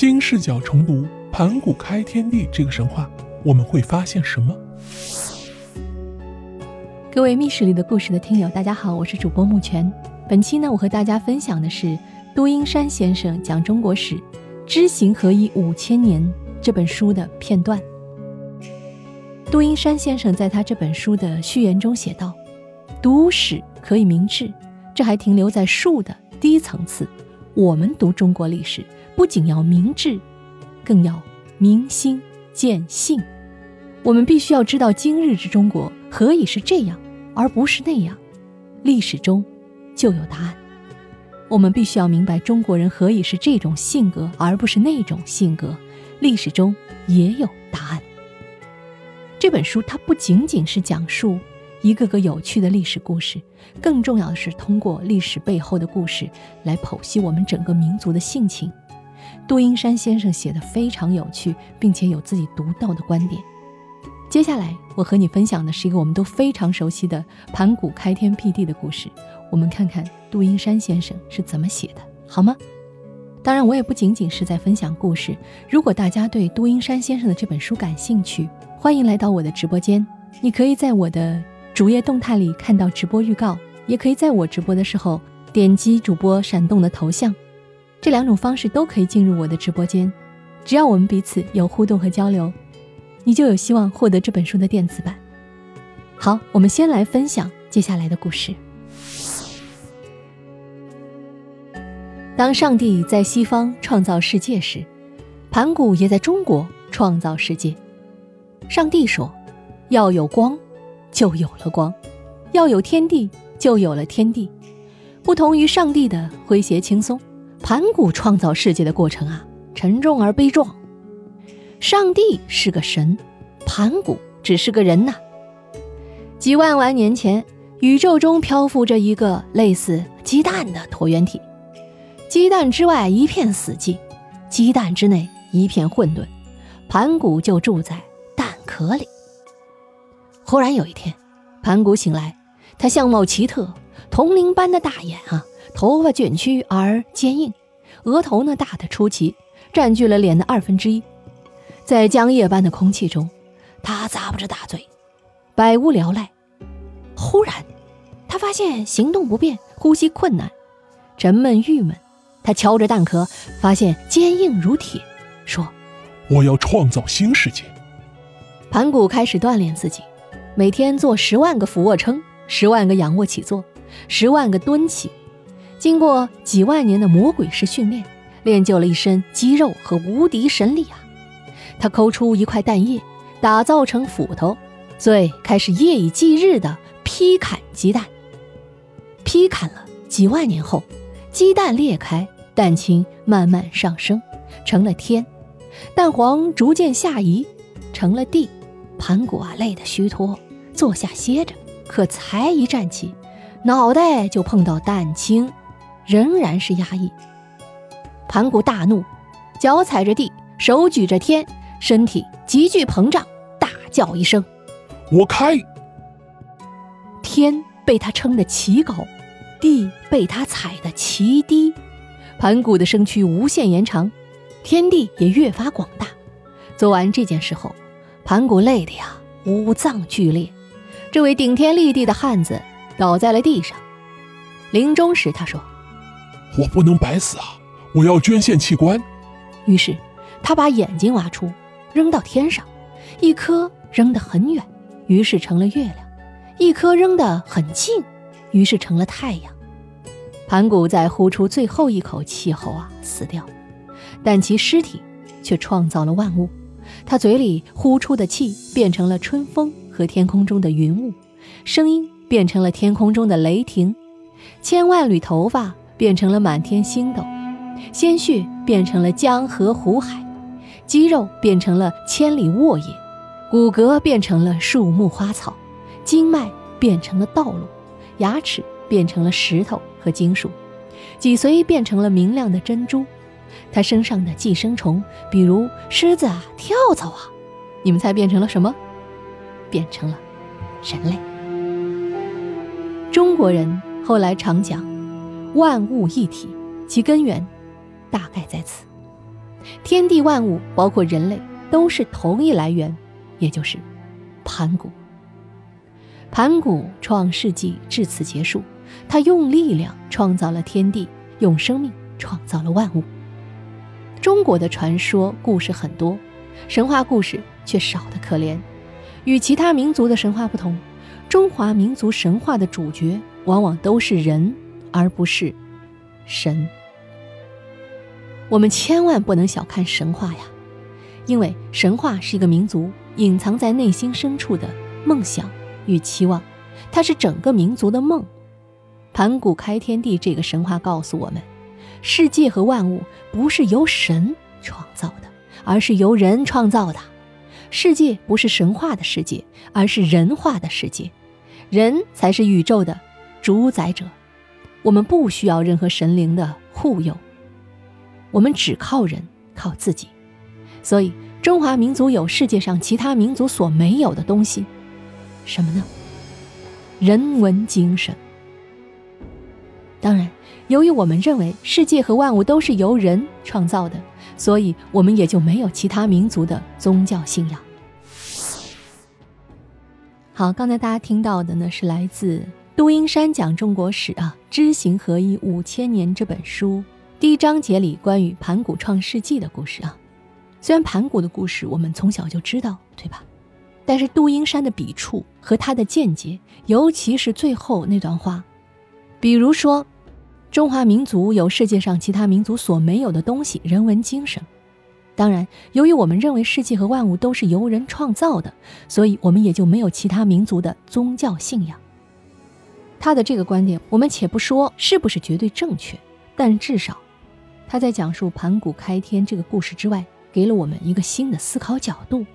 新视角重读盘古开天地这个神话，我们会发现什么？各位密室里的故事的听友，大家好，我是主播木泉。本期呢，我和大家分享的是杜英山先生讲中国史《知行合一五千年》这本书的片段。杜英山先生在他这本书的序言中写道：“读史可以明智，这还停留在术的低层次。我们读中国历史，不仅要明智，更要明心见性。我们必须要知道今日之中国何以是这样，而不是那样。历史中就有答案。我们必须要明白中国人何以是这种性格，而不是那种性格。历史中也有答案。”这本书它不仅仅是讲述一个个有趣的历史故事，更重要的是通过历史背后的故事来剖析我们整个民族的性情。杜英山先生写的非常有趣，并且有自己独到的观点。接下来我和你分享的是一个我们都非常熟悉的盘古开天辟地的故事，我们看看杜英山先生是怎么写的，好吗？当然，我也不仅仅是在分享故事。如果大家对杜英山先生的这本书感兴趣，欢迎来到我的直播间，你可以在我的主页动态里看到直播预告，也可以在我直播的时候点击主播闪动的头像，这两种方式都可以进入我的直播间。只要我们彼此有互动和交流，你就有希望获得这本书的电子版。好，我们先来分享接下来的故事。当上帝在西方创造世界时，盘古也在中国创造世界。上帝说：“要有光，就有了光；要有天地，就有了天地。”不同于上帝的诙谐轻松，盘古创造世界的过程啊，沉重而悲壮。上帝是个神，盘古只是个人呐。几万万年前，宇宙中漂浮着一个类似鸡蛋的椭圆体，鸡蛋之外一片死寂，鸡蛋之内一片混沌，盘古就住在蛋。壳里。忽然有一天，盘古醒来，他相貌奇特，铜铃般的大眼啊，头发卷曲而坚硬，额头呢大得出奇，占据了脸的二分之一。在江夜般的空气中，他咂巴着大嘴，百无聊赖。忽然，他发现行动不便，呼吸困难，沉闷郁闷。他敲着蛋壳，发现坚硬如铁，说：“我要创造新世界。”盘古开始锻炼自己，每天做十万个俯卧撑，十万个仰卧起坐，十万个蹲起。经过几万年的魔鬼式训练，练就了一身肌肉和无敌神力啊！他抠出一块蛋液，打造成斧头，遂开始夜以继日的劈砍鸡蛋。劈砍了几万年后，鸡蛋裂开，蛋清慢慢上升，成了天；蛋黄逐渐下移，成了地。盘古啊，累得虚脱，坐下歇着。可才一站起，脑袋就碰到蛋清，仍然是压抑。盘古大怒，脚踩着地，手举着天，身体急剧膨胀，大叫一声：“我开！”天被他撑得奇高，地被他踩得奇低，盘古的身躯无限延长，天地也越发广大。做完这件事后。盘古累的呀，五脏俱裂。这位顶天立地的汉子倒在了地上。临终时，他说：“我不能白死啊，我要捐献器官。”于是，他把眼睛挖出，扔到天上。一颗扔得很远，于是成了月亮；一颗扔得很近，于是成了太阳。盘古在呼出最后一口气后啊，死掉。但其尸体却创造了万物。他嘴里呼出的气变成了春风和天空中的云雾，声音变成了天空中的雷霆，千万缕头发变成了满天星斗，鲜血变成了江河湖海，肌肉变成了千里沃野，骨骼变成了树木花草，经脉变成了道路，牙齿变成了石头和金属，脊髓变成了明亮的珍珠。他身上的寄生虫，比如狮子啊、跳蚤啊，你们猜变成了什么？变成了人类。中国人后来常讲“万物一体”，其根源大概在此。天地万物，包括人类，都是同一来源，也就是盘古。盘古创世纪至此结束，他用力量创造了天地，用生命创造了万物。中国的传说故事很多，神话故事却少得可怜。与其他民族的神话不同，中华民族神话的主角往往都是人，而不是神。我们千万不能小看神话呀，因为神话是一个民族隐藏在内心深处的梦想与期望，它是整个民族的梦。盘古开天地这个神话告诉我们。世界和万物不是由神创造的，而是由人创造的。世界不是神话的世界，而是人化的世界。人才是宇宙的主宰者。我们不需要任何神灵的护佑，我们只靠人，靠自己。所以，中华民族有世界上其他民族所没有的东西，什么呢？人文精神。当然。由于我们认为世界和万物都是由人创造的，所以我们也就没有其他民族的宗教信仰。好，刚才大家听到的呢，是来自杜英山讲中国史啊，《知行合一五千年》这本书第一章节里关于盘古创世纪的故事啊。虽然盘古的故事我们从小就知道，对吧？但是杜英山的笔触和他的见解，尤其是最后那段话，比如说。中华民族有世界上其他民族所没有的东西——人文精神。当然，由于我们认为世界和万物都是由人创造的，所以我们也就没有其他民族的宗教信仰。他的这个观点，我们且不说是不是绝对正确，但至少他在讲述盘古开天这个故事之外，给了我们一个新的思考角度，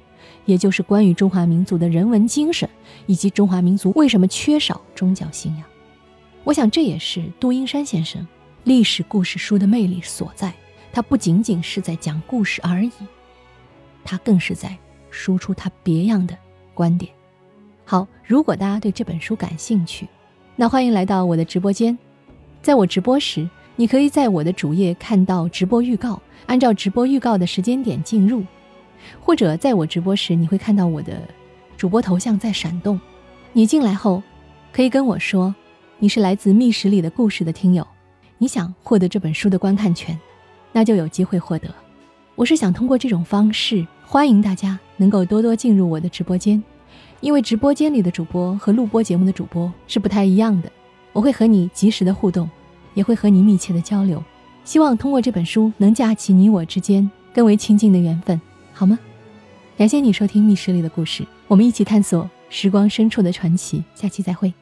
也就是关于中华民族的人文精神，以及中华民族为什么缺少宗教信仰。我想，这也是杜英山先生历史故事书的魅力所在。他不仅仅是在讲故事而已，他更是在输出他别样的观点。好，如果大家对这本书感兴趣，那欢迎来到我的直播间。在我直播时，你可以在我的主页看到直播预告，按照直播预告的时间点进入；或者在我直播时，你会看到我的主播头像在闪动。你进来后，可以跟我说。你是来自密室里的故事的听友，你想获得这本书的观看权，那就有机会获得。我是想通过这种方式，欢迎大家能够多多进入我的直播间，因为直播间里的主播和录播节目的主播是不太一样的。我会和你及时的互动，也会和你密切的交流。希望通过这本书能架起你我之间更为亲近的缘分，好吗？感谢你收听密室里的故事，我们一起探索时光深处的传奇。下期再会。